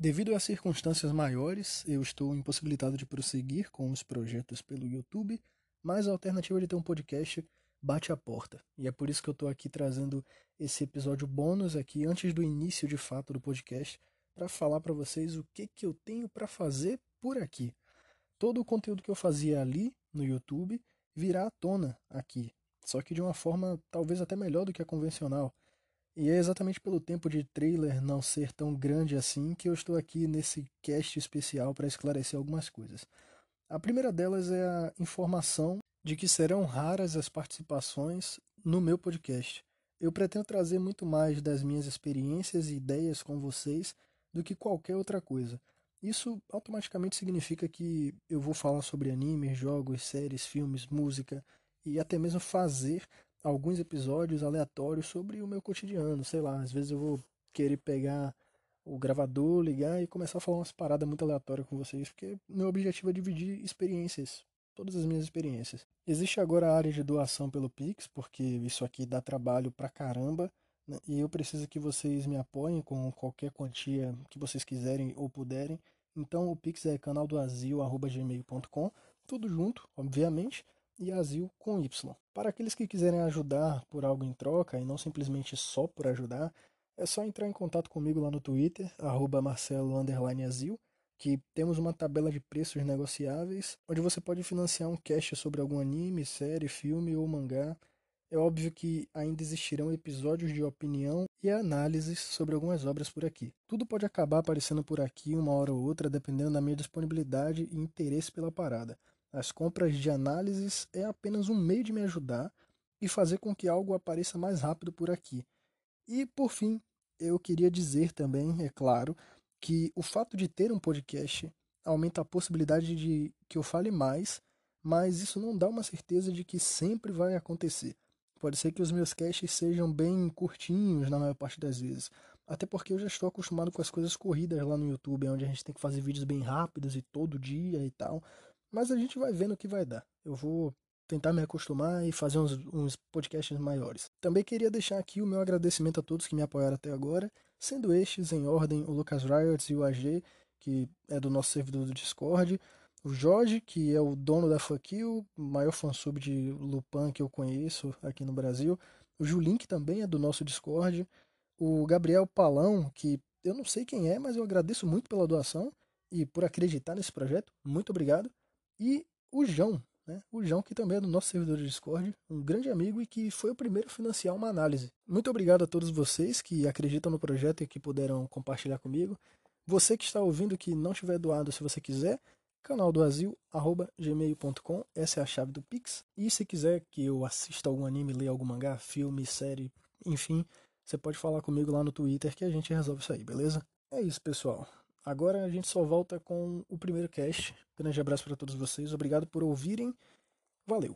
Devido a circunstâncias maiores, eu estou impossibilitado de prosseguir com os projetos pelo YouTube, mas a alternativa de ter um podcast bate a porta. E é por isso que eu estou aqui trazendo esse episódio bônus aqui antes do início de fato do podcast para falar para vocês o que que eu tenho para fazer por aqui. Todo o conteúdo que eu fazia ali no YouTube virá à tona aqui, só que de uma forma talvez até melhor do que a convencional. E é exatamente pelo tempo de trailer não ser tão grande assim que eu estou aqui nesse cast especial para esclarecer algumas coisas. A primeira delas é a informação de que serão raras as participações no meu podcast. Eu pretendo trazer muito mais das minhas experiências e ideias com vocês do que qualquer outra coisa. Isso automaticamente significa que eu vou falar sobre animes, jogos, séries, filmes, música e até mesmo fazer alguns episódios aleatórios sobre o meu cotidiano. Sei lá, às vezes eu vou querer pegar o gravador, ligar e começar a falar umas paradas muito aleatórias com vocês, porque meu objetivo é dividir experiências, todas as minhas experiências. Existe agora a área de doação pelo Pix, porque isso aqui dá trabalho pra caramba, né? e eu preciso que vocês me apoiem com qualquer quantia que vocês quiserem ou puderem. Então o Pix é canaldoazil.gmail.com, tudo junto, obviamente, e Azil com Y. Para aqueles que quiserem ajudar por algo em troca e não simplesmente só por ajudar, é só entrar em contato comigo lá no Twitter, marcelo_azil, que temos uma tabela de preços negociáveis, onde você pode financiar um cast sobre algum anime, série, filme ou mangá. É óbvio que ainda existirão episódios de opinião e análises sobre algumas obras por aqui. Tudo pode acabar aparecendo por aqui uma hora ou outra, dependendo da minha disponibilidade e interesse pela parada. As compras de análises é apenas um meio de me ajudar e fazer com que algo apareça mais rápido por aqui. E, por fim, eu queria dizer também, é claro, que o fato de ter um podcast aumenta a possibilidade de que eu fale mais, mas isso não dá uma certeza de que sempre vai acontecer. Pode ser que os meus casts sejam bem curtinhos na maior parte das vezes. Até porque eu já estou acostumado com as coisas corridas lá no YouTube, onde a gente tem que fazer vídeos bem rápidos e todo dia e tal. Mas a gente vai vendo o que vai dar. Eu vou tentar me acostumar e fazer uns, uns podcasts maiores. Também queria deixar aqui o meu agradecimento a todos que me apoiaram até agora, sendo estes em ordem o Lucas Riots e o AG, que é do nosso servidor do Discord, o Jorge, que é o dono da Fuck You, maior fansub de Lupin que eu conheço aqui no Brasil, o Julin, que também é do nosso Discord, o Gabriel Palão, que eu não sei quem é, mas eu agradeço muito pela doação e por acreditar nesse projeto, muito obrigado, e o João, né? O João, que também é do nosso servidor de Discord, um grande amigo e que foi o primeiro a financiar uma análise. Muito obrigado a todos vocês que acreditam no projeto e que puderam compartilhar comigo. Você que está ouvindo que não tiver doado, se você quiser, canal do Azil, arroba gmail.com, essa é a chave do Pix. E se quiser que eu assista algum anime, leia algum mangá, filme, série, enfim, você pode falar comigo lá no Twitter que a gente resolve isso aí, beleza? É isso, pessoal. Agora a gente só volta com o primeiro cast. Grande abraço para todos vocês. Obrigado por ouvirem. Valeu!